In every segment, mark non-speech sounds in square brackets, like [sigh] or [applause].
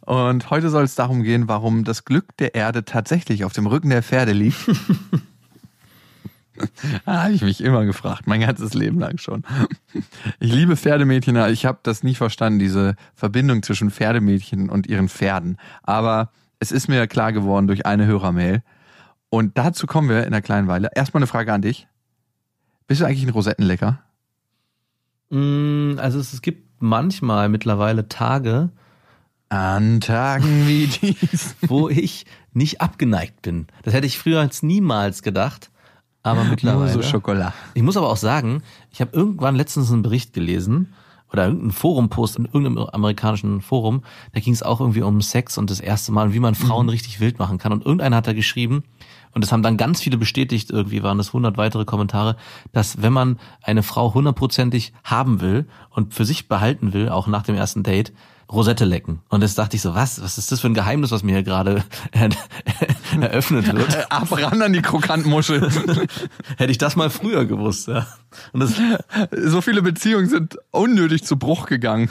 Und heute soll es darum gehen, warum das Glück der Erde tatsächlich auf dem Rücken der Pferde liegt. [laughs] Ah, habe ich mich immer gefragt, mein ganzes Leben lang schon. Ich liebe Pferdemädchen, aber ich habe das nie verstanden, diese Verbindung zwischen Pferdemädchen und ihren Pferden. Aber es ist mir klar geworden durch eine Hörermail. Und dazu kommen wir in einer kleinen Weile. Erstmal eine Frage an dich. Bist du eigentlich ein Rosettenlecker? Mm, Also es gibt manchmal mittlerweile Tage, An Tagen wie [laughs] dies. wo ich nicht abgeneigt bin. Das hätte ich früher jetzt niemals gedacht. Aber Nur mittlerweile. so Schokolade. Ich muss aber auch sagen, ich habe irgendwann letztens einen Bericht gelesen oder irgendeinen Forum-Post in irgendeinem amerikanischen Forum, da ging es auch irgendwie um Sex und das erste Mal und wie man Frauen richtig wild machen kann. Und irgendeiner hat da geschrieben, und das haben dann ganz viele bestätigt, irgendwie waren es 100 weitere Kommentare, dass wenn man eine Frau hundertprozentig haben will und für sich behalten will, auch nach dem ersten Date, Rosette lecken. Und jetzt dachte ich so, was, was ist das für ein Geheimnis, was mir hier gerade [laughs] eröffnet wird? [laughs] Ab ran an die Krokantmuschel. [laughs] Hätte ich das mal früher gewusst, ja. Und das, so viele Beziehungen sind unnötig zu Bruch gegangen.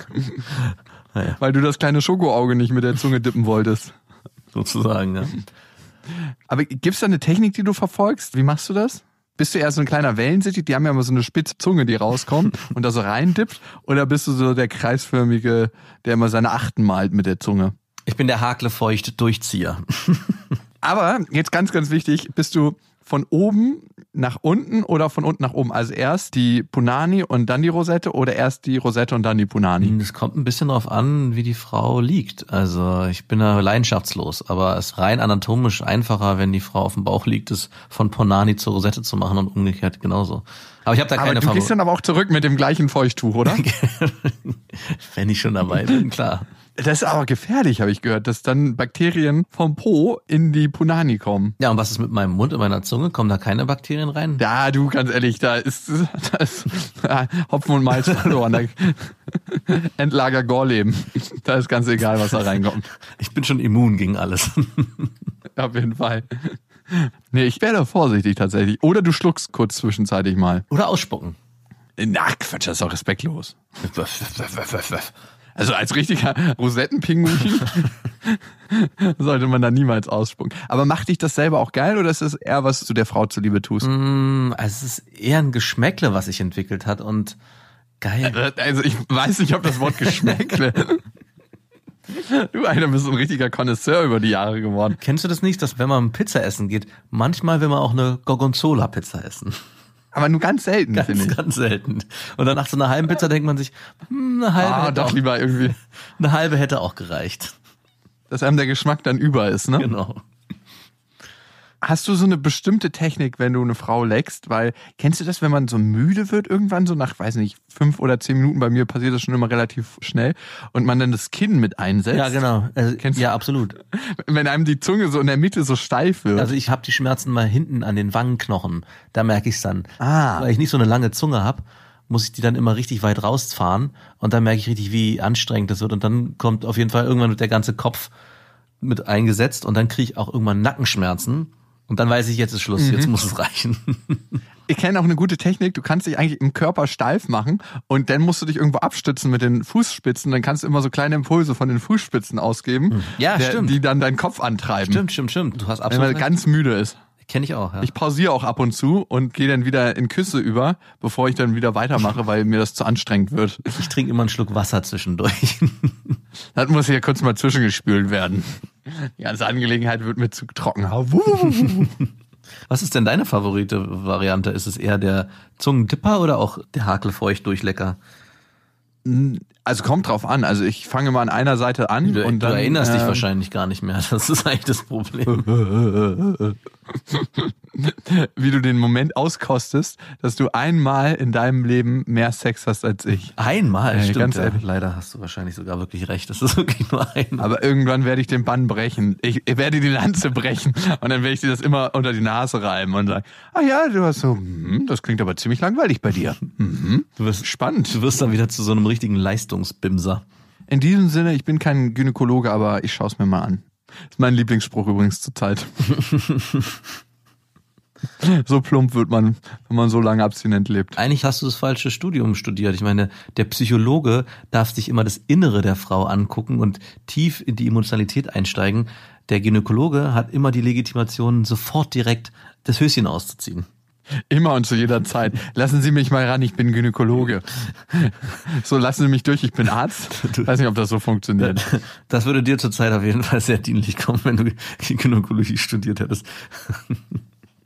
Naja. Weil du das kleine Schokoauge nicht mit der Zunge dippen wolltest. sozusagen, ja. Aber gibt's da eine Technik, die du verfolgst? Wie machst du das? Bist du eher so ein kleiner Wellensittich? Die haben ja immer so eine spitze Zunge, die rauskommt [laughs] und da so reindippt. Oder bist du so der kreisförmige, der immer seine Achten malt mit der Zunge? Ich bin der haklefeucht Durchzieher. [laughs] Aber jetzt ganz, ganz wichtig, bist du von oben nach unten oder von unten nach oben? Also erst die Punani und dann die Rosette oder erst die Rosette und dann die Punani? Es kommt ein bisschen darauf an, wie die Frau liegt. Also ich bin da leidenschaftslos, aber es ist rein anatomisch einfacher, wenn die Frau auf dem Bauch liegt, es von Ponani zur Rosette zu machen und umgekehrt genauso. Aber ich habe da Aber keine du gehst Favor- dann aber auch zurück mit dem gleichen Feuchttuch, oder? [laughs] wenn ich schon dabei bin, klar. Das ist aber gefährlich, habe ich gehört, dass dann Bakterien vom Po in die Punani kommen. Ja, und was ist mit meinem Mund und meiner Zunge? Kommen da keine Bakterien rein? Ja, du, ganz ehrlich, da ist, da ist Hopfen und Malz verloren. [laughs] Endlager Gorleben. Da ist ganz egal, was da reinkommt. Ich bin schon immun gegen alles. [laughs] Auf jeden Fall. Nee, ich wäre da vorsichtig tatsächlich. Oder du schluckst kurz zwischenzeitlich mal. Oder ausspucken. Na, Quatsch, das ist doch respektlos. [laughs] Also als richtiger Rosettenpinguin [laughs] sollte man da niemals ausspucken. Aber macht dich das selber auch geil oder ist das eher was du der Frau zuliebe tust? Mm, Also es ist eher ein Geschmäckle, was sich entwickelt hat und geil. Also ich weiß nicht, ob das Wort Geschmäckle. [laughs] Du einer bist ein richtiger Connoisseur über die Jahre geworden. Kennst du das nicht, dass wenn man Pizza essen geht, manchmal will man auch eine Gorgonzola-Pizza essen? Aber nur ganz selten, finde Ganz, ich. ganz selten. Und dann nach so einer halben Pizza denkt man sich, hm, eine halbe, Ah, hätte, doch auch, lieber irgendwie, eine halbe hätte auch gereicht. dass einem der Geschmack dann über ist, ne? Genau. Hast du so eine bestimmte Technik, wenn du eine Frau leckst? Weil, kennst du das, wenn man so müde wird irgendwann, so nach, weiß nicht, fünf oder zehn Minuten, bei mir passiert das schon immer relativ schnell, und man dann das Kinn mit einsetzt? Ja, genau. Also, Kennst du- ja, absolut. [laughs] Wenn einem die Zunge so in der Mitte so steif wird. Also ich habe die Schmerzen mal hinten an den Wangenknochen. Da merke ich es dann. Ah. Weil ich nicht so eine lange Zunge habe, muss ich die dann immer richtig weit rausfahren. Und dann merke ich richtig, wie anstrengend das wird. Und dann kommt auf jeden Fall irgendwann wird der ganze Kopf mit eingesetzt. Und dann kriege ich auch irgendwann Nackenschmerzen. Und dann weiß ich, jetzt ist Schluss, jetzt muss es reichen. [laughs] Ich kenne auch eine gute Technik. Du kannst dich eigentlich im Körper steif machen und dann musst du dich irgendwo abstützen mit den Fußspitzen. Dann kannst du immer so kleine Impulse von den Fußspitzen ausgeben. Ja, der, stimmt. die dann deinen Kopf antreiben. stimmt, stimmt, stimmt. Du hast Wenn absolut man recht. ganz müde ist. Kenne ich auch, ja. Ich pausiere auch ab und zu und gehe dann wieder in Küsse über, bevor ich dann wieder weitermache, weil mir das zu anstrengend wird. Ich trinke immer einen Schluck Wasser zwischendurch. [laughs] Dann muss hier kurz mal zwischengespült werden. Die ganze Angelegenheit wird mir zu trocken. Was ist denn deine favorite Variante? Ist es eher der Zungendipper oder auch der Hakelfeucht-Durchlecker? Also kommt drauf an. Also ich fange mal an einer Seite an Du, und dann du erinnerst dich ähm, wahrscheinlich gar nicht mehr. [laughs] Das ist eigentlich das Problem. [laughs] [laughs] wie du den Moment auskostest, dass du einmal in deinem Leben mehr Sex hast als ich. Einmal, Ey, stimmt. ganz ja. ehrlich. Leider hast du wahrscheinlich sogar wirklich recht. Das ist [laughs] wirklich nur einmal. Aber irgendwann werde ich den Bann brechen. Ich, ich werde die Lanze brechen und dann werde ich dir das immer unter die Nase reiben und sagen, ah ja, du hast so, hm, das klingt aber ziemlich langweilig bei dir. Mhm. Du wirst, Spannend. du wirst dann wieder zu so einem richtigen Leistungsbimser. In diesem Sinne, ich bin kein Gynäkologe, aber ich schaue es mir mal an. Ist mein Lieblingsspruch übrigens zur Zeit. [laughs] so plump wird man, wenn man so lange abstinent lebt. Eigentlich hast du das falsche Studium studiert. Ich meine, der Psychologe darf sich immer das Innere der Frau angucken und tief in die Emotionalität einsteigen. Der Gynäkologe hat immer die Legitimation, sofort direkt das Höschen auszuziehen. Immer und zu jeder Zeit. Lassen Sie mich mal ran, ich bin Gynäkologe. So, lassen Sie mich durch, ich bin Arzt. Weiß nicht, ob das so funktioniert. Das würde dir zurzeit auf jeden Fall sehr dienlich kommen, wenn du Gynäkologie studiert hättest.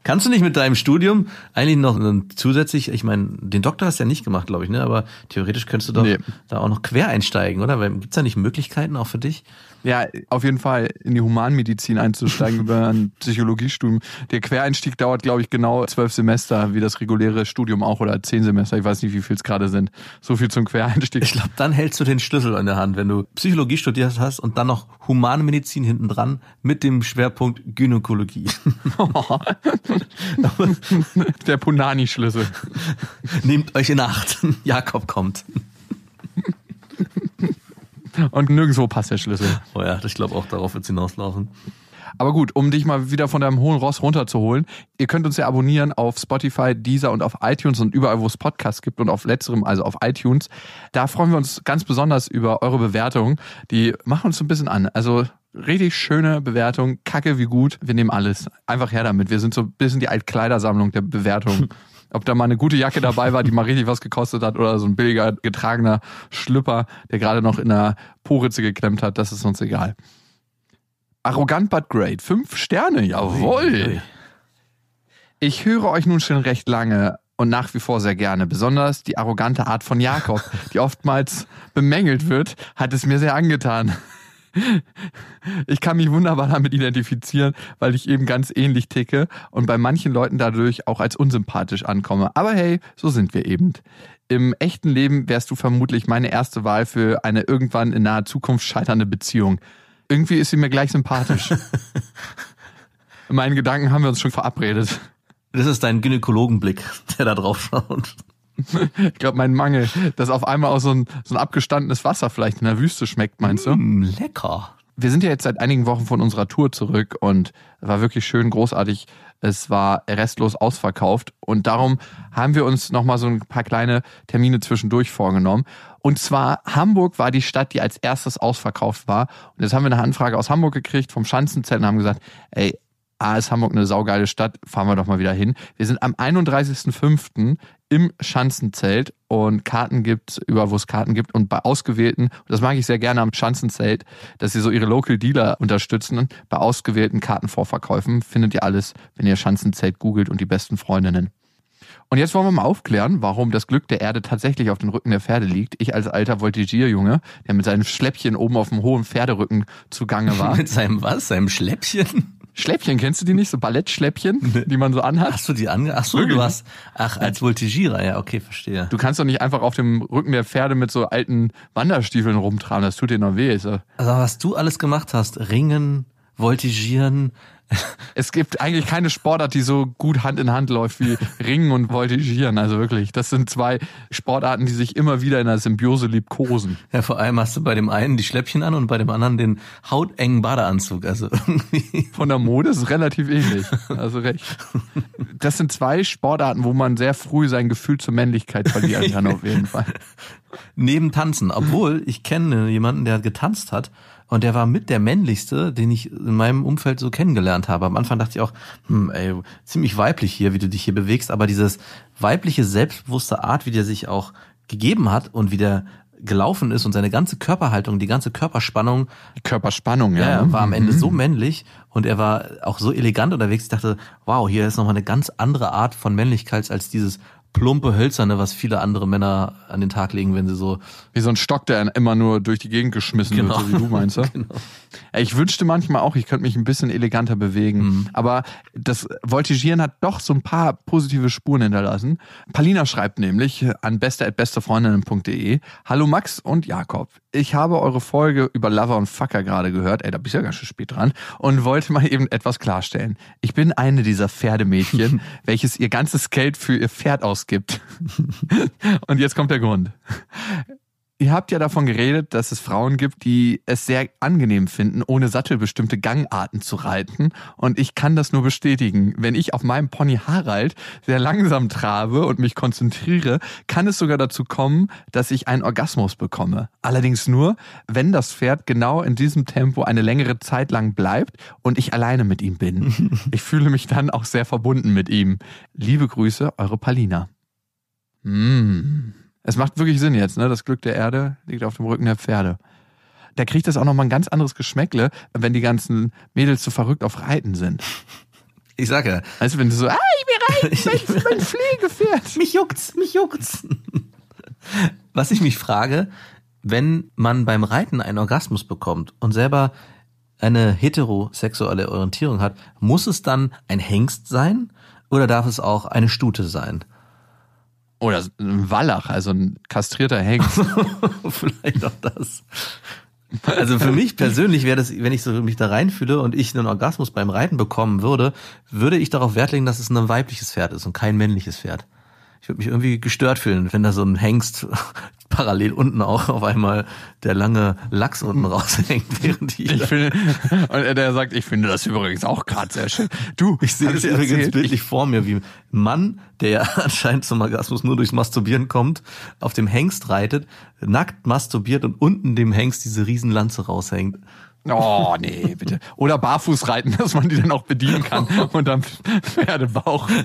Kannst du nicht mit deinem Studium eigentlich noch zusätzlich, ich meine, den Doktor hast du ja nicht gemacht, glaube ich, ne? Aber theoretisch könntest du doch Nee. da auch noch quer einsteigen, oder? Weil gibt's da nicht Möglichkeiten auch für dich? Ja, auf jeden Fall in die Humanmedizin einzusteigen [laughs] über ein Psychologiestudium. Der Quereinstieg dauert, glaube ich, genau zwölf Semester, wie das reguläre Studium auch, oder zehn Semester. Ich weiß nicht, wie viel es gerade sind. So viel zum Quereinstieg. Ich glaube, dann hältst du den Schlüssel in der Hand, wenn du Psychologie studiert hast und dann noch Humanmedizin hinten dran mit dem Schwerpunkt Gynäkologie. [laughs] Der Punani-Schlüssel. Nehmt euch in Acht. Jakob kommt. [laughs] Und nirgendwo passt der Schlüssel. Oh ja, ich glaube auch darauf wird's hinauslaufen. Aber gut, um dich mal wieder von deinem hohen Ross runterzuholen, ihr könnt uns ja abonnieren auf Spotify, Deezer und auf iTunes und überall, wo es Podcasts gibt und auf letzterem, also auf iTunes. Da freuen wir uns ganz besonders über eure Bewertungen. Die machen uns so ein bisschen an. Also richtig schöne Bewertung, kacke wie gut. Wir nehmen alles. Einfach her damit. Wir sind so ein bisschen die Altkleidersammlung der Bewertungen. [laughs] Ob da mal eine gute Jacke dabei war, die mal richtig was gekostet hat oder so ein billiger getragener Schlüpper, der gerade noch in der Poritze geklemmt hat, das ist uns egal. Arrogant but great. Fünf Sterne, jawohl. Ich höre euch nun schon recht lange und nach wie vor sehr gerne. Besonders die arrogante Art von Jakob, die oftmals bemängelt wird, hat es mir sehr angetan. [laughs] Ich kann mich wunderbar damit identifizieren, weil ich eben ganz ähnlich ticke und bei manchen Leuten dadurch auch als unsympathisch ankomme. Aber hey, so sind wir eben. Im echten Leben wärst du vermutlich meine erste Wahl für eine irgendwann in naher Zukunft scheiternde Beziehung. Irgendwie ist sie mir gleich sympathisch. [laughs] In meinen Gedanken haben wir uns schon verabredet. Das ist dein Gynäkologenblick, der da drauf schaut. [laughs] Ich glaube, mein Mangel, dass auf einmal auch so ein, so ein abgestandenes Wasser vielleicht in der Wüste schmeckt, meinst du? Mm, lecker. Wir sind ja jetzt seit einigen Wochen von unserer Tour zurück und es war wirklich schön, großartig. Es war restlos ausverkauft und darum haben wir uns nochmal so ein paar kleine Termine zwischendurch vorgenommen. Und zwar Hamburg war die Stadt, die als erstes ausverkauft war. Und jetzt haben wir eine Anfrage aus Hamburg gekriegt vom Schanzenzelt und haben gesagt, ey, A ist Hamburg eine saugeile Stadt, fahren wir doch mal wieder hin. Wir sind am 31.05. im Schanzenzelt und Karten gibt überall, wo es Karten gibt und bei ausgewählten, das mag ich sehr gerne am Schanzenzelt, dass sie so ihre Local Dealer unterstützen. Bei ausgewählten Kartenvorverkäufen findet ihr alles, wenn ihr Schanzenzelt googelt und die besten Freundinnen. Und jetzt wollen wir mal aufklären, warum das Glück der Erde tatsächlich auf den Rücken der Pferde liegt. Ich als alter Voltigierjunge, der mit seinem Schläppchen oben auf dem hohen Pferderücken zugange war. [laughs] Mit seinem was? Seinem Schläppchen? Schläppchen, kennst du die nicht? So Ballettschläppchen, die man so anhat? Hast du die ange... Ach so, Wirklich? du hast... Ach, als Voltigierer, ja, okay, verstehe. Du kannst doch nicht einfach auf dem Rücken der Pferde mit so alten Wanderstiefeln rumtragen, das tut dir noch weh. So. Also was du alles gemacht hast, Ringen, Voltigieren, [laughs] Es gibt eigentlich keine Sportart, die so gut Hand in Hand läuft wie Ringen und Voltigieren. Also wirklich, das sind zwei Sportarten, die sich immer wieder in der Symbiose liebkosen. ja vor allem hast du bei dem einen die Schläppchen an und bei dem anderen den hautengen Badeanzug, also irgendwie... Von der Mode ist es relativ ähnlich. Also recht. Das sind zwei Sportarten, wo man sehr früh sein Gefühl zur Männlichkeit verlieren kann, auf jeden Fall. [laughs] neben Tanzen. Obwohl, ich kenne jemanden, der getanzt hat und der war mit der männlichste, den ich in meinem Umfeld so kennengelernt habe. Am Anfang dachte ich auch, hm, ey, ziemlich weiblich hier, wie du dich hier bewegst, aber dieses weibliche, selbstbewusste Art, wie der sich auch gegeben hat und wie der gelaufen ist und seine ganze Körperhaltung, die ganze Körperspannung, Körperspannung, ja. ja, war am Ende so männlich und er war auch so elegant unterwegs. Ich dachte, wow, hier ist nochmal eine ganz andere Art von Männlichkeit als dieses plumpe Hölzerne, was viele andere Männer an den Tag legen, wenn sie so. Wie so ein Stock, der immer nur durch die Gegend geschmissen Genau. wird, so wie du meinst. ja? [laughs] Genau. Ey, Ich wünschte manchmal auch, ich könnte mich ein bisschen eleganter bewegen. Mhm. Aber das Voltigieren hat doch so ein paar positive Spuren hinterlassen. Palina schreibt nämlich an beste.bestefreundinnen.de Hallo Max und Jakob. Ich habe eure Folge über Lover und Fucker gerade gehört. Ey, da bist du ja ganz schön spät dran. Und wollte mal eben etwas klarstellen. Ich bin eine dieser Pferdemädchen, [laughs] welches ihr ganzes Geld für ihr Pferd ausgibt. [laughs] und jetzt kommt der Grund. Ihr habt ja davon geredet, dass es Frauen gibt, die es sehr angenehm finden, ohne Sattel bestimmte Gangarten zu reiten. Und ich kann das nur bestätigen. Wenn ich auf meinem Pony Harald sehr langsam trabe und mich konzentriere, kann es sogar dazu kommen, dass ich einen Orgasmus bekomme. Allerdings nur, wenn das Pferd genau in diesem Tempo eine längere Zeit lang bleibt und ich alleine mit ihm bin. [laughs] Ich fühle mich dann auch sehr verbunden mit ihm. Liebe Grüße, eure Palina. Mm. Es macht wirklich Sinn jetzt, ne? Das Glück der Erde liegt auf dem Rücken der Pferde. Da kriegt das auch nochmal ein ganz anderes Geschmäckle, wenn die ganzen Mädels so verrückt auf Reiten sind. Ich sag ja, du, wenn du so, ah, ich will reiten, [laughs] mein, mein Pflegepferd. mich juckt's, mich juckt's. [laughs] Was ich mich frage, wenn man beim Reiten einen Orgasmus bekommt und selber eine heterosexuelle Orientierung hat, muss es dann ein Hengst sein oder darf es auch eine Stute sein? Oder ein Wallach, also ein kastrierter Hengst. [laughs] Vielleicht auch das. Also für mich persönlich wäre das, wenn ich so mich da reinfühle und ich einen Orgasmus beim Reiten bekommen würde, würde ich darauf Wert legen, dass es ein weibliches Pferd ist und kein männliches Pferd. Ich würde mich irgendwie gestört fühlen, wenn da so ein Hengst [laughs] parallel unten auch auf einmal der lange Lachs unten raushängt, während die Ich finde, und der sagt, ich finde das übrigens auch gerade sehr schön. Du, Ich sehe das übrigens erzählt? bildlich vor mir, wie ein Mann, der ja [laughs] anscheinend zum Orgasmus nur durchs Masturbieren kommt, auf dem Hengst reitet, nackt masturbiert und unten dem Hengst diese Riesenlanze raushängt. Oh, nee, bitte. Oder barfuß reiten, [laughs] dass man die dann auch bedienen kann [laughs] und am Pferdebauch. [laughs]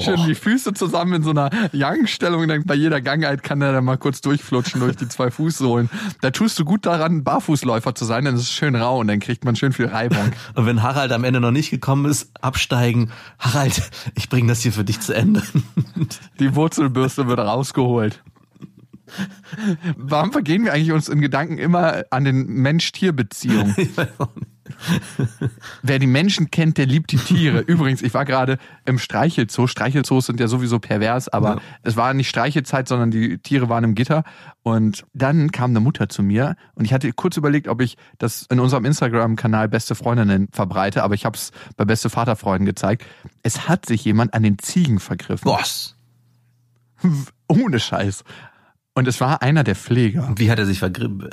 Schön die Füße zusammen in so einer Yang-Stellung, dann bei jeder Gangheit kann er dann mal kurz durchflutschen durch die zwei Fußsohlen. Da tust du gut daran, Barfußläufer zu sein, dann ist es schön rau und dann kriegt man schön viel Reibung. Und wenn Harald am Ende noch nicht gekommen ist, absteigen. Harald, ich bringe das hier für dich zu Ende. Die Wurzelbürste wird rausgeholt. [laughs] Warum vergehen wir eigentlich uns in Gedanken immer an den Mensch-Tier-Beziehung? [laughs] [laughs] Wer die Menschen kennt, der liebt die Tiere. Übrigens, ich war gerade im Streichelzoo. Streichelzoos sind ja sowieso pervers, aber Ja. es war nicht Streichelzeit, sondern die Tiere waren im Gitter. Und dann kam eine Mutter zu mir und ich hatte kurz überlegt, ob ich das in unserem Instagram-Kanal Beste Freundinnen verbreite, aber ich habe es bei Beste Vaterfreunden gezeigt. Es hat sich jemand an den Ziegen vergriffen. Boss. Ohne Scheiß. Und es war einer der Pfleger. Wie hat er sich vergriffen?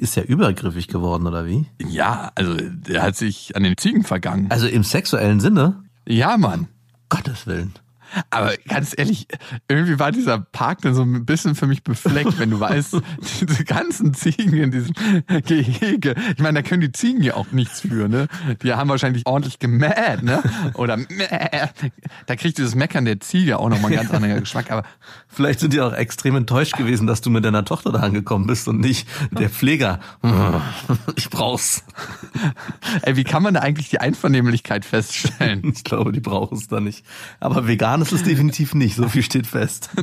Ist er übergriffig geworden oder wie? Ja, also der hat sich an den Ziegen vergangen. Also im sexuellen Sinne? Ja, Mann. Gottes Willen. Aber ganz ehrlich, irgendwie war dieser Park dann so ein bisschen für mich befleckt, wenn du weißt, [laughs] diese ganzen Ziegen in diesem Gehege. Ich meine, da können die Ziegen ja auch nichts für, ne? Die haben wahrscheinlich ordentlich gemäht, ne? Oder mäh. Da kriegt dieses Meckern der Ziege auch nochmal einen ganz anderen Geschmack. Aber Vielleicht sind die auch extrem enttäuscht gewesen, dass du mit deiner Tochter da angekommen bist und nicht der Pfleger. [laughs] Ich brauch's. ey, wie kann man da eigentlich die Einvernehmlichkeit feststellen? Ich glaube, die brauchen es da nicht. Aber vegan ist es definitiv nicht, so viel steht fest. [laughs]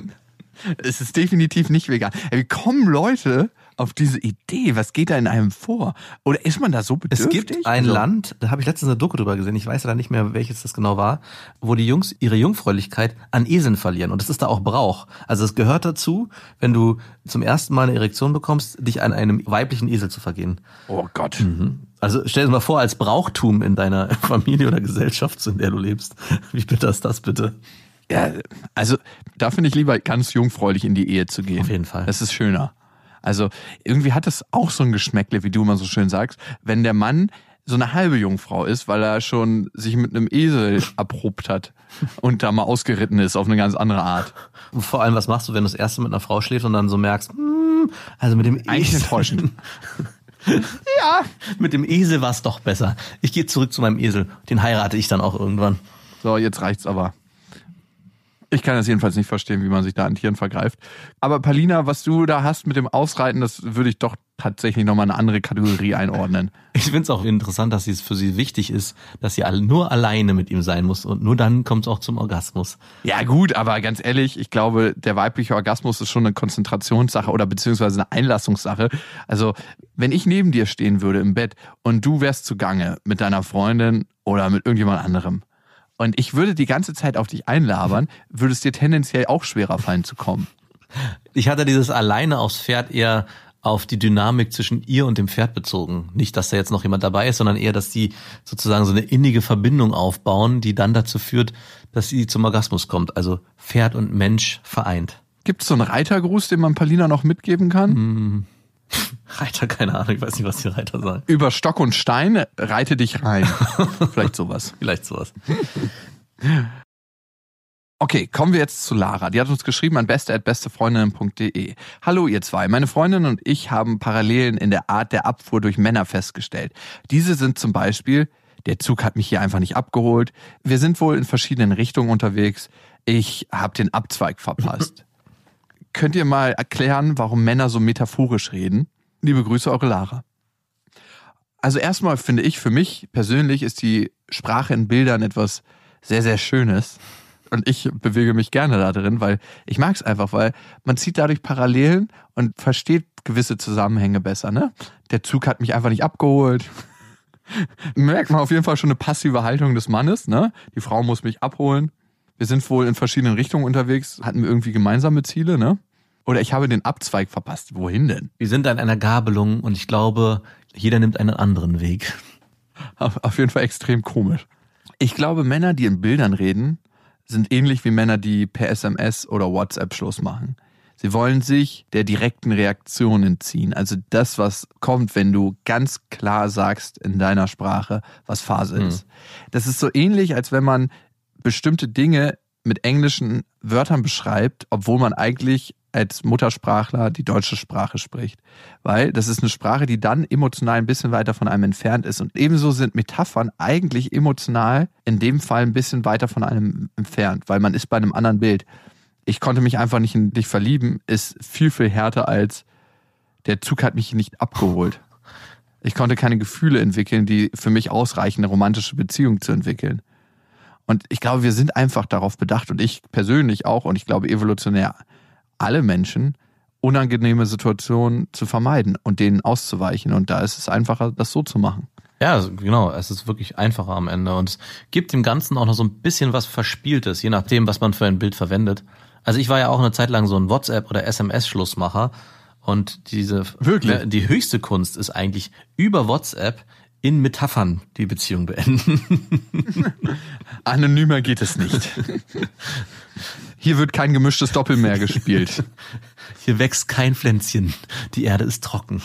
Es ist definitiv nicht vegan. Ey, wie kommen Leute auf diese Idee? Was geht da in einem vor? Oder ist man da so Es bedürftig? gibt ein Also- Land, da habe ich letztens eine Doku drüber gesehen, ich weiß leider nicht mehr, welches das genau war, wo die Jungs ihre Jungfräulichkeit an Eseln verlieren. Und das ist da auch Brauch. Also es gehört dazu, wenn du zum ersten Mal eine Erektion bekommst, dich an einem weiblichen Esel zu vergehen. Oh Gott. Also stell dir mal vor, als Brauchtum in deiner [laughs] Familie oder Gesellschaft, in der du lebst. Wie bitter ist das bitte? Ja, also da finde ich lieber ganz jungfräulich in die Ehe zu gehen. Auf jeden Fall. Das ist schöner. Also irgendwie hat es auch so ein Geschmäckle, wie du immer so schön sagst, wenn der Mann so eine halbe Jungfrau ist, weil er schon sich mit einem Esel [laughs] erprobt hat und da mal ausgeritten ist auf eine ganz andere Art. Und vor allem, was machst du, wenn du das erste mit einer Frau schläfst und dann so merkst, hm, also mit dem Eigentlich Esel, enttäuschend. [laughs] ja. mit dem Esel war es doch besser. Ich gehe zurück zu meinem Esel. Den heirate ich dann auch irgendwann. So, jetzt reicht's aber. Ich kann das jedenfalls nicht verstehen, wie man sich da an Tieren vergreift. Aber Palina, was du da hast mit dem Ausreiten, das würde ich doch tatsächlich nochmal eine andere Kategorie einordnen. Ich finde es auch interessant, dass es für sie wichtig ist, dass sie nur alleine mit ihm sein muss und nur dann kommt es auch zum Orgasmus. Ja gut, aber ganz ehrlich, ich glaube, der weibliche Orgasmus ist schon eine Konzentrationssache oder beziehungsweise eine Einlassungssache. Also wenn ich neben dir stehen würde im Bett und du wärst zugange mit deiner Freundin oder mit irgendjemand anderem und ich würde die ganze Zeit auf dich einlabern, würde es dir tendenziell auch schwerer fallen zu kommen. Ich hatte dieses alleine aufs Pferd eher auf die Dynamik zwischen ihr und dem Pferd bezogen. Nicht, dass da jetzt noch jemand dabei ist, sondern eher, dass die sozusagen so eine innige Verbindung aufbauen, die dann dazu führt, dass sie zum Orgasmus kommt. Also Pferd und Mensch vereint. Gibt es so einen Reitergruß, den man Palina noch mitgeben kann? Hm. [laughs] Reiter, keine Ahnung, ich weiß nicht, was die Reiter sagen. Über Stock und Stein, reite dich rein. [laughs] Vielleicht sowas. Vielleicht sowas. Okay, kommen wir jetzt zu Lara. Die hat uns geschrieben an beste@bestefreundinnen.de. Hallo ihr zwei. Meine Freundin und ich haben Parallelen in der Art der Abfuhr durch Männer festgestellt. Diese sind zum Beispiel, der Zug hat mich hier einfach nicht abgeholt. Wir sind wohl in verschiedenen Richtungen unterwegs. Ich habe den Abzweig verpasst. Könnt ihr mal erklären, warum Männer so metaphorisch reden? Liebe Grüße, eure Lara. Also erstmal finde ich, für mich persönlich ist die Sprache in Bildern etwas sehr, sehr Schönes und ich bewege mich gerne da drin, weil ich mag es einfach, weil man zieht dadurch Parallelen und versteht gewisse Zusammenhänge besser. Ne? Der Zug hat mich einfach nicht abgeholt. [laughs] Merkt man auf jeden Fall schon eine passive Haltung des Mannes. Ne? Die Frau muss mich abholen. Wir sind wohl in verschiedenen Richtungen unterwegs, hatten wir irgendwie gemeinsame Ziele, ne? Oder ich habe den Abzweig verpasst. Wohin denn? Wir sind an einer Gabelung und ich glaube, jeder nimmt einen anderen Weg. Auf, jeden Fall extrem komisch. Ich glaube, Männer, die in Bildern reden, sind ähnlich wie Männer, die per SMS oder WhatsApp Schluss machen. Sie wollen sich der direkten Reaktion entziehen. Also das, was kommt, wenn du ganz klar sagst in deiner Sprache, was Phase ist. Mhm. Das ist so ähnlich, als wenn man bestimmte Dinge mit englischen Wörtern beschreibt, obwohl man eigentlich als Muttersprachler die deutsche Sprache spricht. Weil das ist eine Sprache, die dann emotional ein bisschen weiter von einem entfernt ist. Und ebenso sind Metaphern eigentlich emotional in dem Fall ein bisschen weiter von einem entfernt, weil man ist bei einem anderen Bild. Ich konnte mich einfach nicht in dich verlieben, ist viel, viel härter als der Zug hat mich nicht abgeholt. Ich konnte keine Gefühle entwickeln, die für mich ausreichen, eine romantische Beziehung zu entwickeln. Und ich glaube, wir sind einfach darauf bedacht und ich persönlich auch und ich glaube evolutionär alle Menschen, unangenehme Situationen zu vermeiden und denen auszuweichen. Und da ist es einfacher, das so zu machen. Ja, genau. Es ist wirklich einfacher am Ende. Und es gibt dem Ganzen auch noch so ein bisschen was Verspieltes, je nachdem, was man für ein Bild verwendet. Also ich war ja auch eine Zeit lang so ein WhatsApp- oder SMS-Schlussmacher. Und diese, Wirklich? die höchste Kunst ist eigentlich über WhatsApp in Metaphern die Beziehung beenden. [laughs] Anonymer geht es nicht. Hier wird kein gemischtes Doppel mehr gespielt. Hier wächst kein Pflänzchen. Die Erde ist trocken.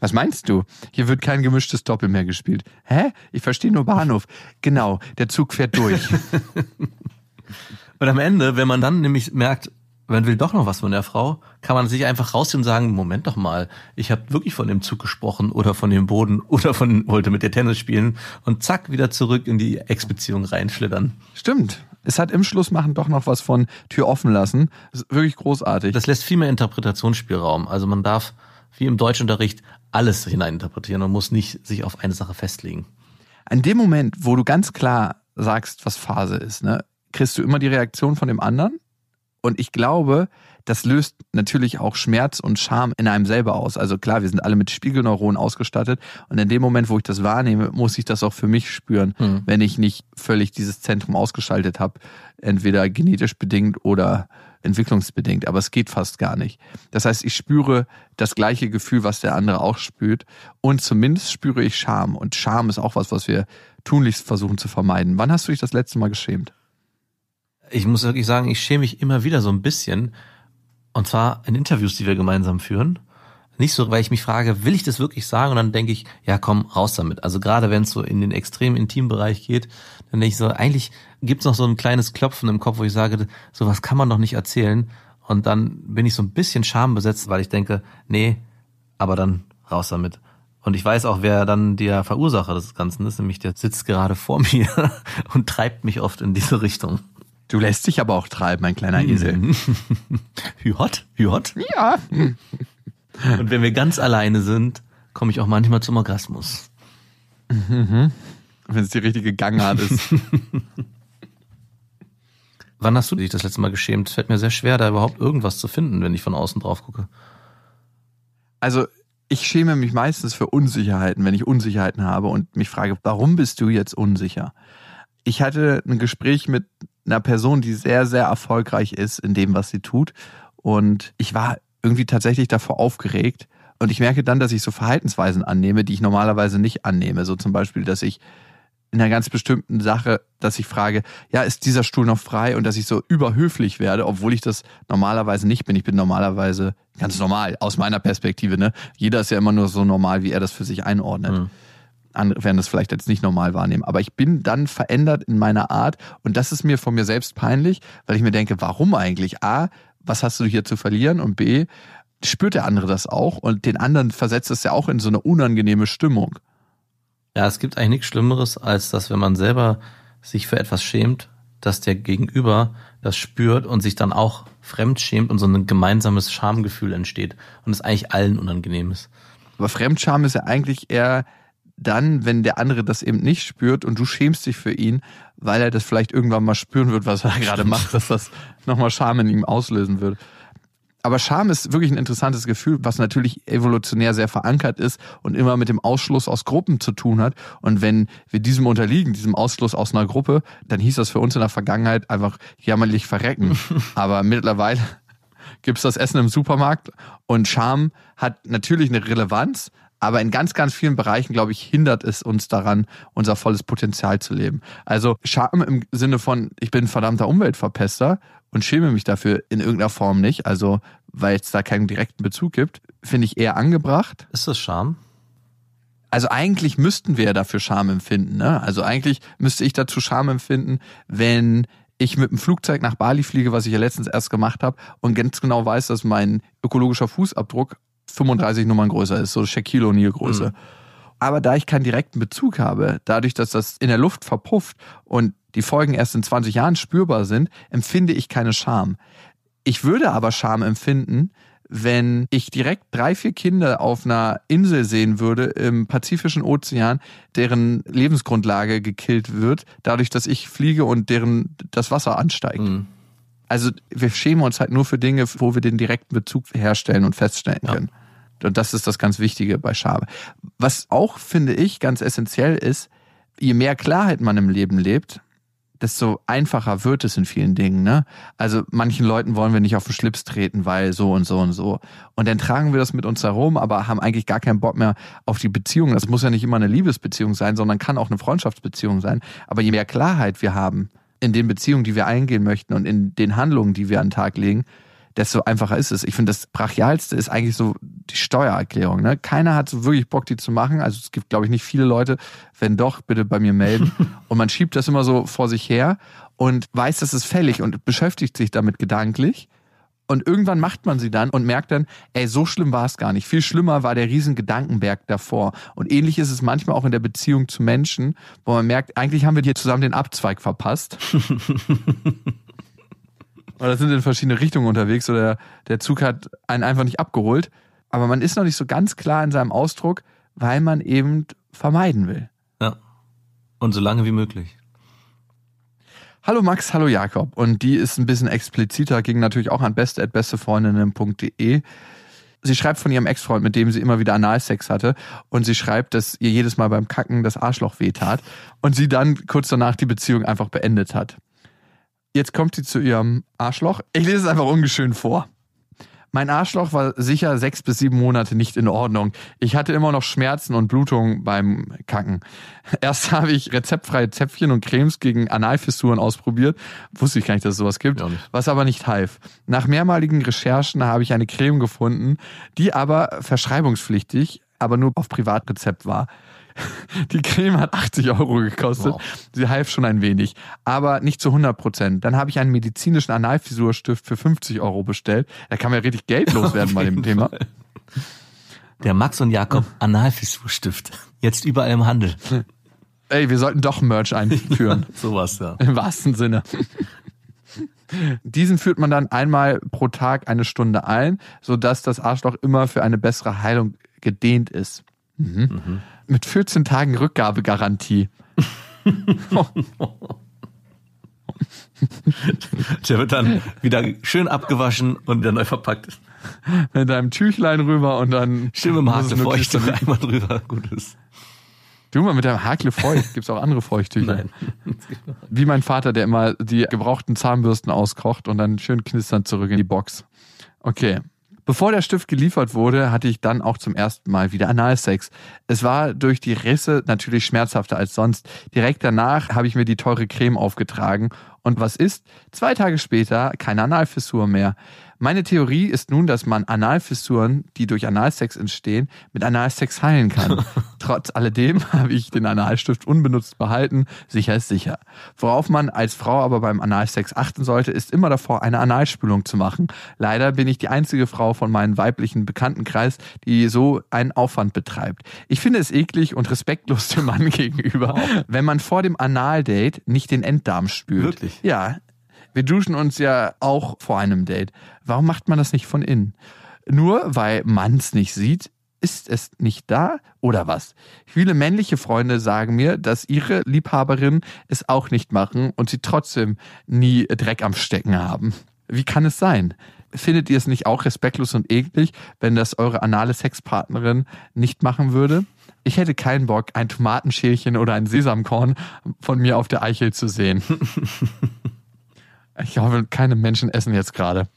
Was meinst du? Hier wird kein gemischtes Doppel mehr gespielt. Hä? Ich verstehe nur Bahnhof. Genau, der Zug fährt durch. [laughs] Und am Ende, wenn man dann nämlich merkt, man will doch noch was von der Frau, kann man sich einfach rausziehen und sagen, Moment doch mal, ich habe wirklich von dem Zug gesprochen oder von dem Boden [laughs] oder von wollte mit dir Tennis spielen und zack wieder zurück in die Ex-Beziehung reinschlittern. Stimmt. Es hat im Schlussmachen doch noch was von Tür offen lassen. Das ist wirklich großartig. Das lässt viel mehr Interpretationsspielraum. Also man darf wie im Deutschunterricht alles hineininterpretieren und muss nicht sich auf eine Sache festlegen. In dem Moment, wo du ganz klar sagst, was Phase ist, ne, kriegst du immer die Reaktion von dem anderen und ich glaube, das löst natürlich auch Schmerz und Scham in einem selber aus. Also klar, wir sind alle mit Spiegelneuronen ausgestattet und in dem Moment, wo ich das wahrnehme, muss ich das auch für mich spüren, mhm. wenn ich nicht völlig dieses Zentrum ausgeschaltet habe, entweder genetisch bedingt oder entwicklungsbedingt, aber es geht fast gar nicht. Das heißt, ich spüre das gleiche Gefühl, was der andere auch spürt und zumindest spüre ich Scham und Scham ist auch was, was wir tunlichst versuchen zu vermeiden. Wann hast du dich das letzte Mal geschämt? Ich muss wirklich sagen, ich schäme mich immer wieder so ein bisschen. Und zwar in Interviews, die wir gemeinsam führen. Nicht so, weil ich mich frage, will ich das wirklich sagen? Und dann denke ich, ja, komm, raus damit. Also gerade wenn es so in den extrem intimen Bereich geht, dann denke ich so, eigentlich gibt's noch so ein kleines Klopfen im Kopf, wo ich sage, sowas kann man doch nicht erzählen. Und dann bin ich so ein bisschen schambesetzt, weil ich denke, nee, aber dann raus damit. Und ich weiß auch, wer dann der Verursacher des Ganzen ist, nämlich der sitzt gerade vor [laughs] mir und treibt mich oft in diese Richtung. Du lässt dich aber auch treiben, mein kleiner Esel. [laughs] Hühot? Hühot? Ja. Und wenn wir ganz alleine sind, komme ich auch manchmal zum Orgasmus. Wenn es die richtige Gangart ist. [laughs] Wann hast du dich das letzte Mal geschämt? Es fällt mir sehr schwer, da überhaupt irgendwas zu finden, wenn ich von außen drauf gucke. Also ich schäme mich meistens für Unsicherheiten, wenn ich Unsicherheiten habe und mich frage, warum bist du jetzt unsicher? Ich hatte ein Gespräch mit einer Person, die sehr, sehr erfolgreich ist in dem, was sie tut. Und ich war irgendwie tatsächlich davor aufgeregt. Und ich merke dann, dass ich so Verhaltensweisen annehme, die ich normalerweise nicht annehme. So zum Beispiel, dass ich in einer ganz bestimmten Sache, dass ich frage, ja, ist dieser Stuhl noch frei und dass ich so überhöflich werde, obwohl ich das normalerweise nicht bin. Ich bin normalerweise ganz normal aus meiner Perspektive. Ne? Jeder ist ja immer nur so normal, wie er das für sich einordnet. Mhm. Andere werden das vielleicht jetzt nicht normal wahrnehmen. Aber ich bin dann verändert in meiner Art und das ist mir von mir selbst peinlich, weil ich mir denke, warum eigentlich? A, was hast du hier zu verlieren? Und B, spürt der andere das auch und den anderen versetzt es ja auch in so eine unangenehme Stimmung. Ja, es gibt eigentlich nichts Schlimmeres, als dass, wenn man selber sich für etwas schämt, dass der Gegenüber das spürt und sich dann auch fremd schämt und so ein gemeinsames Schamgefühl entsteht und es eigentlich allen unangenehm ist. Aber Fremdscham ist ja eigentlich eher dann, wenn der andere das eben nicht spürt und du schämst dich für ihn, weil er das vielleicht irgendwann mal spüren wird, was er [laughs] gerade macht, dass das nochmal Scham in ihm auslösen wird. Aber Scham ist wirklich ein interessantes Gefühl, was natürlich evolutionär sehr verankert ist und immer mit dem Ausschluss aus Gruppen zu tun hat. Und wenn wir diesem unterliegen, diesem Ausschluss aus einer Gruppe, dann hieß das für uns in der Vergangenheit einfach jämmerlich verrecken. [laughs] Aber mittlerweile gibt's das Essen im Supermarkt und Scham hat natürlich eine Relevanz, aber in ganz, ganz vielen Bereichen, glaube ich, hindert es uns daran, unser volles Potenzial zu leben. Also Scham im Sinne von, ich bin ein verdammter Umweltverpester und schäme mich dafür in irgendeiner Form nicht, also weil es da keinen direkten Bezug gibt, finde ich eher angebracht. Ist das Scham? Also eigentlich müssten wir ja dafür Scham empfinden. Ne? Also eigentlich müsste ich dazu Scham empfinden, wenn ich mit dem Flugzeug nach Bali fliege, was ich ja letztens erst gemacht habe, und ganz genau weiß, dass mein ökologischer Fußabdruck 35 Nummern größer ist, so Shaquille O'Neal Größe. Mhm. Aber da ich keinen direkten Bezug habe, dadurch, dass das in der Luft verpufft und die Folgen erst in 20 Jahren spürbar sind, empfinde ich keine Scham. Ich würde aber Scham empfinden, wenn ich direkt drei, vier Kinder auf einer Insel sehen würde im Pazifischen Ozean, deren Lebensgrundlage gekillt wird, dadurch, dass ich fliege und deren das Wasser ansteigt. Mhm. Also wir schämen uns halt nur für Dinge, wo wir den direkten Bezug herstellen und feststellen Ja. können. Und das ist das ganz Wichtige bei Scham. Was auch, finde ich, ganz essentiell ist, je mehr Klarheit man im Leben lebt, desto einfacher wird es in vielen Dingen. Ne? Also manchen Leuten wollen wir nicht auf den Schlips treten, weil so und so und so. Und dann tragen wir das mit uns herum, aber haben eigentlich gar keinen Bock mehr auf die Beziehung. Das muss ja nicht immer eine Liebesbeziehung sein, sondern kann auch eine Freundschaftsbeziehung sein. Aber je mehr Klarheit wir haben in den Beziehungen, die wir eingehen möchten und in den Handlungen, die wir an den Tag legen, desto einfacher ist es. Ich finde, das Brachialste ist eigentlich so die Steuererklärung. Ne? Keiner hat so wirklich Bock, die zu machen. Also es gibt, glaube ich, nicht viele Leute. Wenn doch, bitte bei mir melden. [laughs] und man schiebt das immer so vor sich her und weiß, das ist fällig und beschäftigt sich damit gedanklich. Und irgendwann macht man sie dann und merkt dann, ey, so schlimm war es gar nicht. Viel schlimmer war der riesen Gedankenberg davor. Und ähnlich ist es manchmal auch in der Beziehung zu Menschen, wo man merkt, eigentlich haben wir hier zusammen den Abzweig verpasst. [laughs] oder sind in verschiedene Richtungen unterwegs oder der Zug hat einen einfach nicht abgeholt. Aber man ist noch nicht so ganz klar in seinem Ausdruck, weil man eben vermeiden will. Ja. Und so lange wie möglich. Hallo Max, hallo Jakob. Und die ist ein bisschen expliziter, ging natürlich auch an beste.bestefreundinnen.de. Sie schreibt von ihrem Ex-Freund, mit dem sie immer wieder Analsex hatte. Und sie schreibt, dass ihr jedes Mal beim Kacken das Arschloch wehtat. Und sie dann kurz danach die Beziehung einfach beendet hat. Jetzt kommt sie zu ihrem Arschloch. Ich lese es einfach ungeschön vor. Mein Arschloch war sicher sechs bis sieben Monate nicht in Ordnung. Ich hatte immer noch Schmerzen und Blutungen beim Kacken. [laughs] Erst habe ich rezeptfreie Zäpfchen und Cremes gegen Analfissuren ausprobiert. Wusste ich gar nicht, dass es sowas gibt. Ja. Was aber nicht half. Nach mehrmaligen Recherchen habe ich eine Creme gefunden, die aber verschreibungspflichtig, aber nur auf Privatrezept war. [laughs] Die Creme hat 80 Euro gekostet. Wow. Sie half schon ein wenig, aber nicht zu 100 Prozent. Dann habe ich einen medizinischen Analfisurstift für 50 Euro bestellt. Da kann man ja richtig Geld loswerden bei dem Thema. Der Max und Jakob Analfisurstift. Jetzt überall im Handel. Ey, wir sollten doch Merch einführen. [laughs] Sowas, ja. Im wahrsten Sinne. Diesen führt man dann einmal pro Tag eine Stunde ein, sodass das Arschloch immer für eine bessere Heilung gedehnt ist. Mhm. Mit 14 Tagen Rückgabegarantie. [laughs] Der wird dann wieder schön abgewaschen und wieder neu verpackt. Mit einem Tüchlein rüber und dann. Dem Hakle feucht [laughs] einmal drüber. Gut ist. Du mal mit deinem Hakle feucht. Gibt's auch andere Feuchttücher. Nein. [laughs] Wie mein Vater, der immer die gebrauchten Zahnbürsten auskocht und dann schön knisternd zurück in die Box. Okay. Bevor der Stift geliefert wurde, hatte ich dann auch zum ersten Mal wieder Analsex. Es war durch die Risse natürlich schmerzhafter als sonst. Direkt danach habe ich mir die teure Creme aufgetragen. Und was ist? Zwei Tage später keine Analfissur mehr. Meine Theorie ist nun, dass man Analfissuren, die durch Analsex entstehen, mit Analsex heilen kann. [laughs] Trotz alledem habe ich den Analstift unbenutzt behalten. Sicher ist sicher. Worauf man als Frau aber beim Analsex achten sollte, ist immer davor, eine Analspülung zu machen. Leider bin ich die einzige Frau von meinem weiblichen Bekanntenkreis, die so einen Aufwand betreibt. Ich finde es eklig und respektlos dem Mann [laughs] gegenüber, wenn man vor dem Analdate nicht den Enddarm spült. Wirklich? Ja, wir duschen uns ja auch vor einem Date. Warum macht man das nicht von innen? Nur weil man es nicht sieht, ist es nicht da oder was? Viele männliche Freunde sagen mir, dass ihre Liebhaberinnen es auch nicht machen und sie trotzdem nie Dreck am Stecken haben. Wie kann es sein? Findet ihr es nicht auch respektlos und eklig, wenn das eure anale Sexpartnerin nicht machen würde? Ich hätte keinen Bock, ein Tomatenschälchen oder ein Sesamkorn von mir auf der Eichel zu sehen. Ich hoffe, keine Menschen essen jetzt gerade.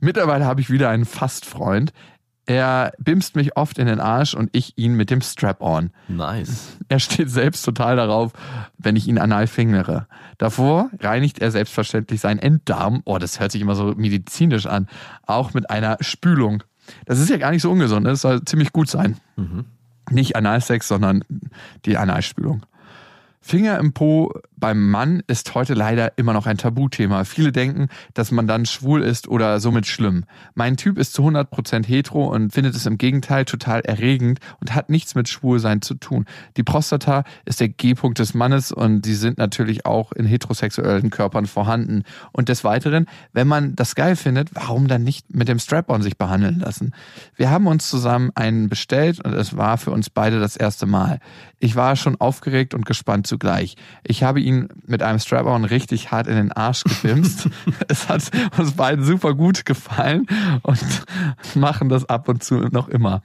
Mittlerweile habe ich wieder einen Fastfreund. Er bimst mich oft in den Arsch und ich ihn mit dem Strap-on. Nice. Er steht selbst total darauf, wenn ich ihn anal fingere. Davor reinigt er selbstverständlich seinen Enddarm. Oh, das hört sich immer so medizinisch an. Auch mit einer Spülung. Das ist ja gar nicht so ungesund. Das soll ziemlich gut sein. Mhm. Nicht Analsex, sondern die Analspülung. Finger im Po beim Mann ist heute leider immer noch ein Tabuthema. Viele denken, dass man dann schwul ist oder somit schlimm. Mein Typ ist zu 100% hetero und findet es im Gegenteil total erregend und hat nichts mit Schwulsein zu tun. Die Prostata ist der G-Punkt des Mannes und sie sind natürlich auch in heterosexuellen Körpern vorhanden. Und des Weiteren, wenn man das geil findet, warum dann nicht mit dem Strap-on sich behandeln lassen? Wir haben uns zusammen einen bestellt und es war für uns beide das erste Mal. Ich war schon aufgeregt und gespannt zugleich. Ich habe ihn mit einem Strap-on richtig hart in den Arsch gefilmt. [laughs] es hat uns beiden super gut gefallen und machen das ab und zu noch immer.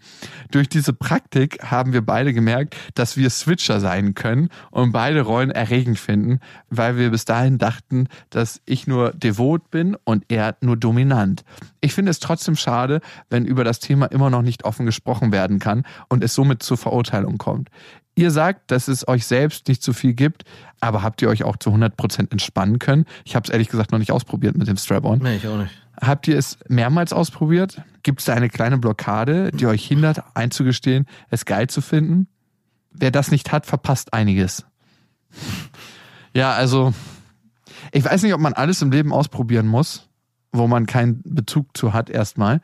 Durch diese Praktik haben wir beide gemerkt, dass wir Switcher sein können und beide Rollen erregend finden, weil wir bis dahin dachten, dass ich nur devot bin und er nur dominant. Ich finde es trotzdem schade, wenn über das Thema immer noch nicht offen gesprochen werden kann und es somit zur Verurteilung kommt. Ihr sagt, dass es euch selbst nicht zu viel gibt, aber habt ihr euch auch zu 100% entspannen können? Ich habe es ehrlich gesagt noch nicht ausprobiert mit dem Strap-on. Nee, ich auch nicht. Habt ihr es mehrmals ausprobiert? Gibt es da eine kleine Blockade, die euch hindert, einzugestehen, es geil zu finden? Wer das nicht hat, verpasst einiges. Ja, also ich weiß nicht, ob man alles im Leben ausprobieren muss, wo man keinen Bezug zu hat erstmal.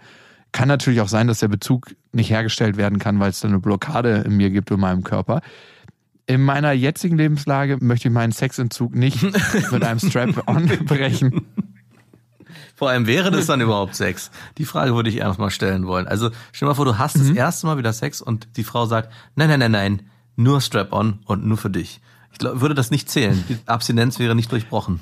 Kann natürlich auch sein, dass der Bezug nicht hergestellt werden kann, weil es da eine Blockade in mir gibt in meinem Körper. In meiner jetzigen Lebenslage möchte ich meinen Sexentzug nicht [laughs] mit einem Strap-on brechen. Vor allem wäre das dann überhaupt Sex? Die Frage würde ich erstmal stellen wollen. Also stell dir mal vor, du hast Mhm. das erste Mal wieder Sex und die Frau sagt, nein, nein, nein, nein, nur Strap-on und nur für dich. Ich glaube, würde das nicht zählen. Die Abstinenz wäre nicht durchbrochen.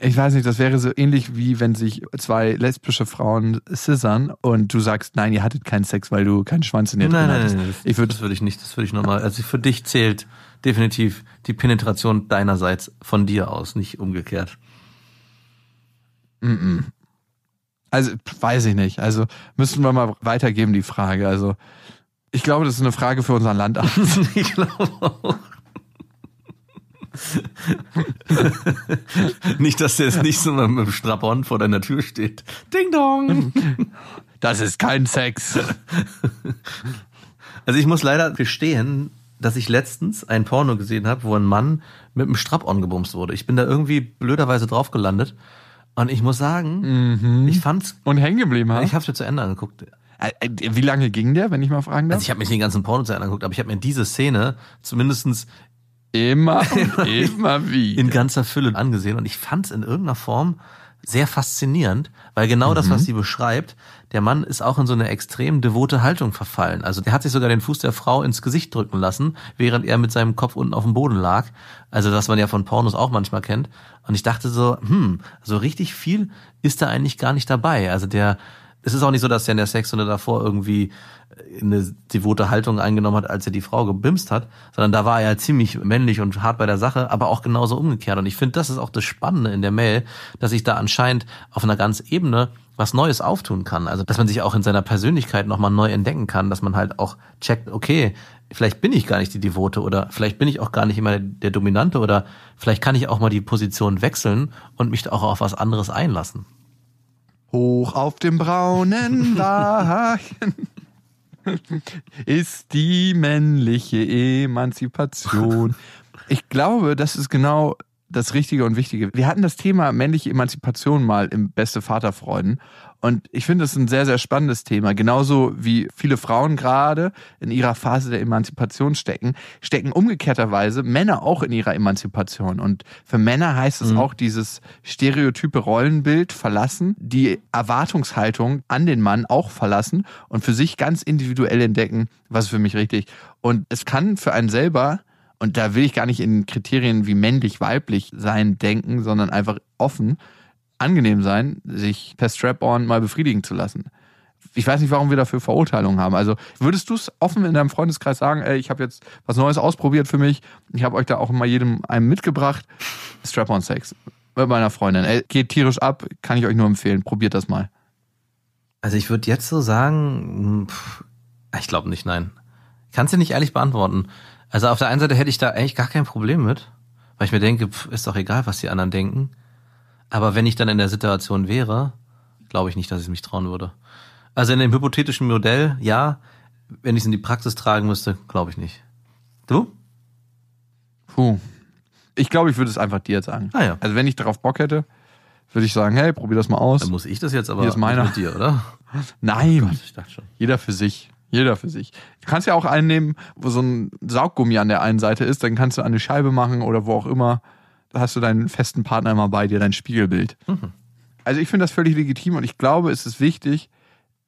Ich weiß nicht, das wäre so ähnlich wie wenn sich zwei lesbische Frauen scissern und du sagst, nein, ihr hattet keinen Sex, weil du keinen Schwanz in dir Nein, drin nein, hattest. nein, das, ich würde das würde ich nicht, das würde ich nochmal, also für dich zählt definitiv die Penetration deinerseits von dir aus, nicht umgekehrt. Also weiß ich nicht. Also müssen wir mal weitergeben die Frage. Also ich glaube, das ist eine Frage für unseren Landarzt. [laughs] Ich glaube auch. [laughs] nicht, dass der jetzt nicht so mit dem Strapon vor deiner Tür steht. Ding dong! [laughs] Das ist kein Sex. Also ich muss leider gestehen, dass ich letztens ein Porno gesehen habe, wo ein Mann mit einem Strap-on gebumst wurde. Ich bin da irgendwie blöderweise drauf gelandet. Und ich muss sagen, ich fand's, Und hängen geblieben, ha? ich habe es mir zu Ende angeguckt. Wie lange ging der, wenn ich mal fragen darf? Also ich habe mir nicht den ganzen Porno zu Ende angeguckt, aber ich habe mir diese Szene zumindestens immer und [laughs] immer [laughs] wieder. in ganzer Fülle angesehen und ich fand es in irgendeiner Form sehr faszinierend, weil genau das, was sie beschreibt, der Mann ist auch in so eine extrem devote Haltung verfallen. Also der hat sich sogar den Fuß der Frau ins Gesicht drücken lassen, während er mit seinem Kopf unten auf dem Boden lag. Also was man ja von Pornos auch manchmal kennt. Und ich dachte so, hm, so richtig viel ist da eigentlich gar nicht dabei. Also der, es ist auch nicht so, dass er in der Sexstunde davor irgendwie eine devote Haltung eingenommen hat, als er die Frau gebimst hat, sondern da war er ziemlich männlich und hart bei der Sache, aber auch genauso umgekehrt. Und ich finde, das ist auch das Spannende in der Mail, dass sich da anscheinend auf einer ganz Ebene was Neues auftun kann. Also, dass man sich auch in seiner Persönlichkeit nochmal neu entdecken kann, dass man halt auch checkt, okay, vielleicht bin ich gar nicht die Devote oder vielleicht bin ich auch gar nicht immer der Dominante oder vielleicht kann ich auch mal die Position wechseln und mich auch auf was anderes einlassen. Hoch auf dem braunen [laughs] Wagen ist die männliche Emanzipation. Ich glaube, das ist genau das Richtige und Wichtige. Wir hatten das Thema männliche Emanzipation mal im Beste Vaterfreunden. Und ich finde das ein sehr, sehr spannendes Thema. Genauso wie viele Frauen gerade in ihrer Phase der Emanzipation stecken, stecken umgekehrterweise Männer auch in ihrer Emanzipation. Und für Männer heißt es mhm. auch dieses stereotype Rollenbild verlassen, die Erwartungshaltung an den Mann auch verlassen und für sich ganz individuell entdecken, was ist für mich richtig. Und es kann für einen selber und da will ich gar nicht in Kriterien wie männlich, weiblich sein denken, sondern einfach offen, angenehm sein, sich per Strap-on mal befriedigen zu lassen. Ich weiß nicht, warum wir dafür Verurteilungen haben. Also würdest du es offen in deinem Freundeskreis sagen, ey, ich habe jetzt was Neues ausprobiert für mich, ich habe euch da auch mal jedem einem mitgebracht, Strap-on-Sex mit meiner Freundin. Ey, geht tierisch ab, kann ich euch nur empfehlen, probiert das mal. Also ich würde jetzt so sagen, pff, ich glaube nicht, nein. Kannst du nicht ehrlich beantworten. Also auf der einen Seite hätte ich da eigentlich gar kein Problem mit, weil ich mir denke, pff, ist doch egal, was die anderen denken. Aber wenn ich dann in der Situation wäre, glaube ich nicht, dass ich mich trauen würde. Also in dem hypothetischen Modell, ja. Wenn ich es in die Praxis tragen müsste, glaube ich nicht. Du? Puh. Ich glaube, ich würde es einfach dir sagen. Ah, ja. Also wenn ich darauf Bock hätte, würde ich sagen, hey, probier das mal aus. Dann muss ich das jetzt aber Hier ist meiner. mit dir, oder? [laughs] Nein. Oh Gott, ich dachte schon. Jeder für sich. Jeder für sich. Du kannst ja auch einen nehmen, wo so ein Sauggummi an der einen Seite ist, dann kannst du eine Scheibe machen oder wo auch immer. Da hast du deinen festen Partner immer bei dir, dein Spiegelbild. Mhm. Also ich finde das völlig legitim und ich glaube, es ist wichtig,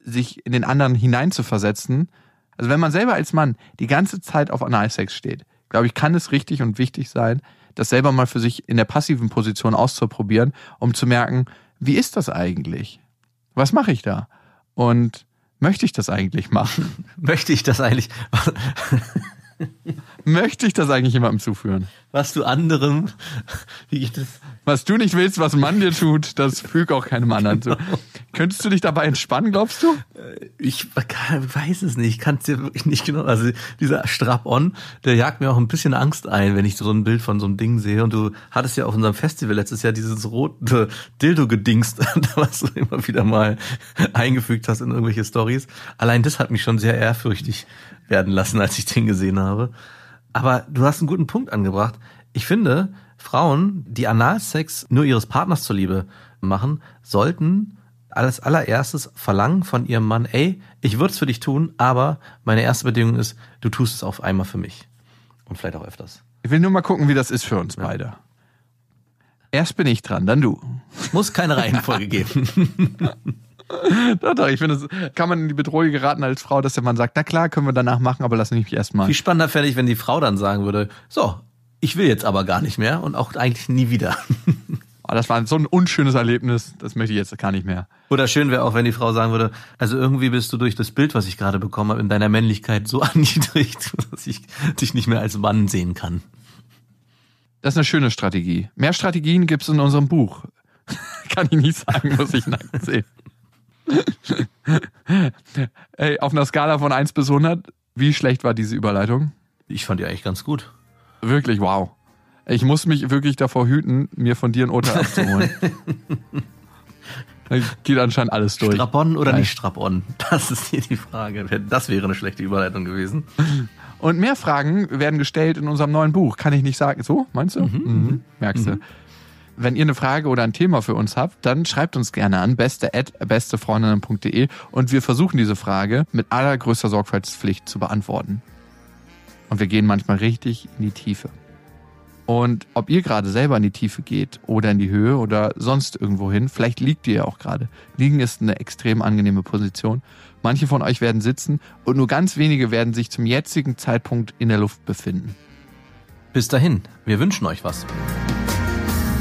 sich in den anderen hineinzuversetzen. Also wenn man selber als Mann die ganze Zeit auf Analsex steht, glaube ich, kann es richtig und wichtig sein, das selber mal für sich in der passiven Position auszuprobieren, um zu merken, wie ist das eigentlich? Was mache ich da? Und möchte ich das eigentlich machen? [laughs] Möchte ich das eigentlich? [laughs] möchte ich das eigentlich jemandem zuführen? Was du anderem, wie geht das? Was du nicht willst, was man dir tut, das füg auch keinem anderen zu. Könntest du dich dabei entspannen, glaubst du? Ich weiß es nicht, ich kann es dir wirklich nicht genau. Also dieser Strap-on, der jagt mir auch ein bisschen Angst ein, wenn ich so ein Bild von so einem Ding sehe. Und du hattest ja auf unserem Festival letztes Jahr dieses rote Dildo gedingst, [laughs] was du immer wieder mal eingefügt hast in irgendwelche Stories. Allein das hat mich schon sehr ehrfürchtig werden lassen, als ich den gesehen habe. Aber du hast einen guten Punkt angebracht. Ich finde, Frauen, die Analsex nur ihres Partners zuliebe machen, sollten als allererstes verlangen von ihrem Mann, ey, ich würde es für dich tun, aber meine erste Bedingung ist, du tust es auf einmal für mich. Und vielleicht auch öfters. Ich will nur mal gucken, wie das ist für uns ja. beide. Erst bin ich dran, dann du. Muss keine Reihenfolge geben. [laughs] [laughs] doch, doch, ich finde, das kann man in die Bedrohung geraten als Frau, dass der Mann sagt, na klar, können wir danach machen, aber lass mich erstmal. Viel spannender fände ich, wenn die Frau dann sagen würde, so, ich will jetzt aber gar nicht mehr und auch eigentlich nie wieder. [laughs] Oh, das war so ein unschönes Erlebnis, das möchte ich jetzt gar nicht mehr. Oder schön wäre auch, wenn die Frau sagen würde, also irgendwie bist du durch das Bild, was ich gerade bekommen habe, in deiner Männlichkeit so [laughs] erniedrigt, dass ich dich nicht mehr als Mann sehen kann. Das ist eine schöne Strategie. Mehr Strategien gibt es in unserem Buch. kann ich nicht sagen, muss ich nackt sehen. [laughs] Ey, auf einer Skala von 1 bis 100, wie schlecht war diese Überleitung? Ich fand die eigentlich ganz gut. Wirklich, wow. Ich muss mich wirklich davor hüten, mir von dir ein Urteil abzuholen. [laughs] Geht anscheinend alles durch. Strapon oder Nein. nicht Strapon? Das ist hier die Frage. Das wäre eine schlechte Überleitung gewesen. Und mehr Fragen werden gestellt in unserem neuen Buch. Kann ich nicht sagen. So, meinst du? Mhm. Mhm. Merkst mhm. Wenn ihr eine Frage oder ein Thema für uns habt, dann schreibt uns gerne an beste@bestefreundinnen.de und wir versuchen diese Frage mit allergrößter Sorgfaltspflicht zu beantworten. Und wir gehen manchmal richtig in die Tiefe. Und ob ihr gerade selber in die Tiefe geht oder in die Höhe oder sonst irgendwo hin, vielleicht liegt ihr ja auch gerade. Liegen ist eine extrem angenehme Position. Manche von euch werden sitzen und nur ganz wenige werden sich zum jetzigen Zeitpunkt in der Luft befinden. Bis dahin, wir wünschen euch was.